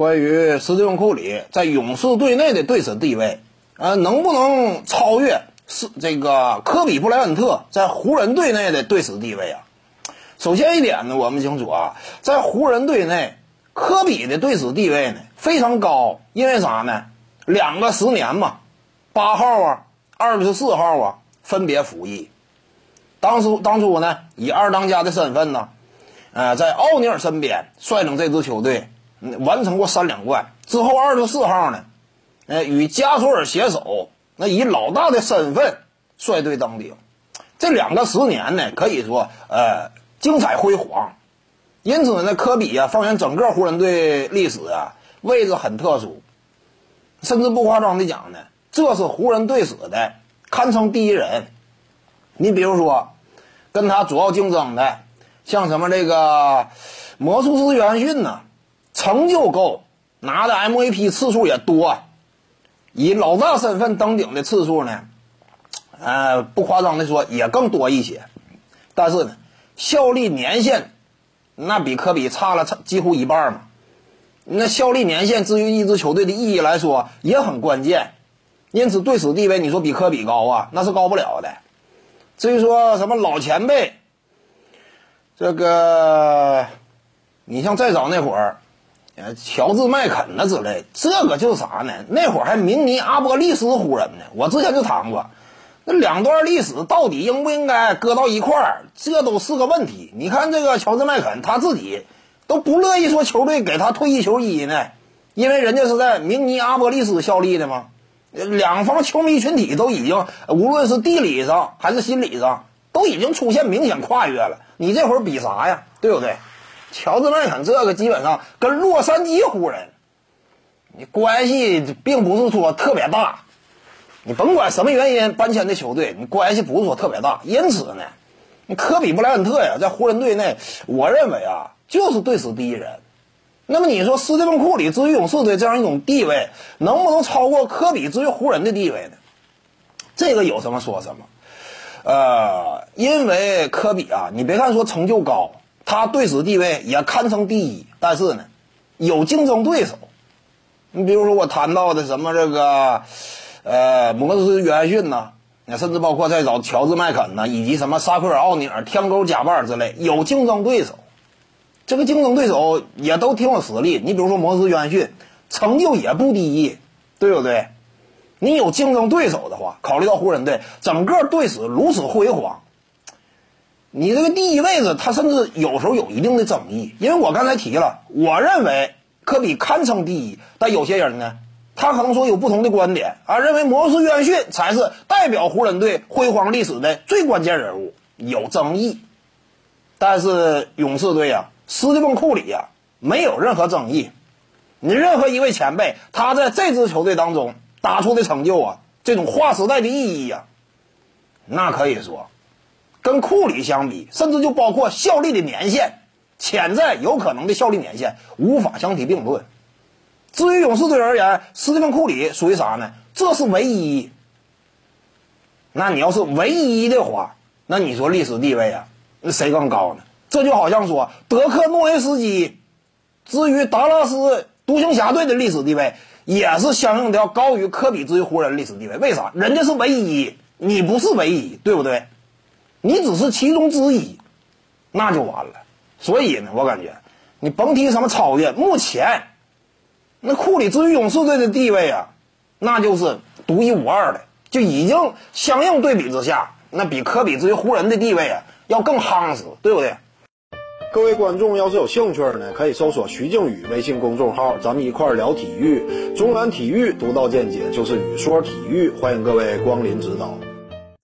关于斯蒂芬·库里在勇士队内的对此地位，呃，能不能超越是这个科比·布莱恩特在湖人队内的对此地位啊？首先一点呢，我们清楚啊，在湖人队内，科比的对此地位呢非常高，因为啥呢？两个十年嘛，八号啊，二十四号啊，分别服役。当初当初呢，以二当家的身份呢，呃，在奥尼尔身边率领这支球队，完成过三连冠。之后二十四号呢，呃，与加索尔携手，那以老大的身份率队登顶。这两个十年呢，可以说呃精彩辉煌。因此呢，科比啊，放眼整个湖人队历史啊，位置很特殊。甚至不夸张的讲呢，这是湖人队史的堪称第一人。你比如说，跟他主要竞争的，像什么这个魔术师约翰逊呢，成就够，拿的 MVP 次数也多，以老大身份登顶的次数呢，呃，不夸张的说也更多一些。但是呢，效力年限那比科比差了差几乎一半嘛。那效力年限，至于一支球队的意义来说也很关键。因此，对此地位，你说比科比高啊，那是高不了的。至于说什么老前辈，这个你像再早那会儿，乔治麦肯呐之类，这个就是啥呢？那会儿还明尼阿波利斯湖人呢。我之前就谈过，那两段历史到底应不应该搁到一块儿，这都是个问题。你看这个乔治麦肯他自己都不乐意说球队给他退役球衣呢，因为人家是在明尼阿波利斯效力的嘛。两方球迷群体都已经，无论是地理上还是心理上，都已经出现明显跨越了。你这会儿比啥呀？对不对？乔治麦肯这个基本上跟洛杉矶湖人，你关系并不是说特别大。你甭管什么原因搬迁的球队，你关系不是说特别大。因此呢，你科比布莱恩特呀，在湖人队内，我认为啊，就是队史第一人。那么你说斯蒂芬库里至于勇士队这样一种地位，能不能超过科比至于湖人的地位呢？这个有什么说什么。呃，因为科比啊，你别看说成就高，他队史地位也堪称第一，但是呢，有竞争对手。你比如说我谈到的什么这个，呃，魔术约翰逊呐，甚至包括再找乔治麦肯呐，以及什么沙克尔奥尼尔、天勾贾巴尔之类，有竞争对手。这个竞争对手也都挺有实力，你比如说摩斯约翰逊，成就也不低，对不对？你有竞争对手的话，考虑到湖人队整个队史如此辉煌，你这个第一位置，他甚至有时候有一定的争议。因为我刚才提了，我认为科比堪称第一，但有些人呢，他可能说有不同的观点啊，认为摩斯约翰逊才是代表湖人队辉煌历史的最关键人物，有争议。但是勇士队呀。斯蒂芬·库里呀，没有任何争议。你任何一位前辈，他在这支球队当中打出的成就啊，这种划时代的意义呀，那可以说，跟库里相比，甚至就包括效力的年限、潜在有可能的效力年限，无法相提并论。至于勇士队而言，斯蒂芬·库里属于啥呢？这是唯一。那你要是唯一的话，那你说历史地位啊，那谁更高呢？这就好像说，德克诺维斯基，至于达拉斯独行侠队的历史地位，也是相应的要高于科比至于湖人历史地位。为啥？人家是唯一，你不是唯一，对不对？你只是其中之一，那就完了。所以呢，我感觉，你甭提什么超越，目前，那库里至于勇士队的地位啊，那就是独一无二的，就已经相应对比之下，那比科比至于湖人的地位啊，要更夯实，对不对？各位观众要是有兴趣呢，可以搜索徐静宇微信公众号，咱们一块儿聊体育。中南体育独到见解就是语说体育，欢迎各位光临指导。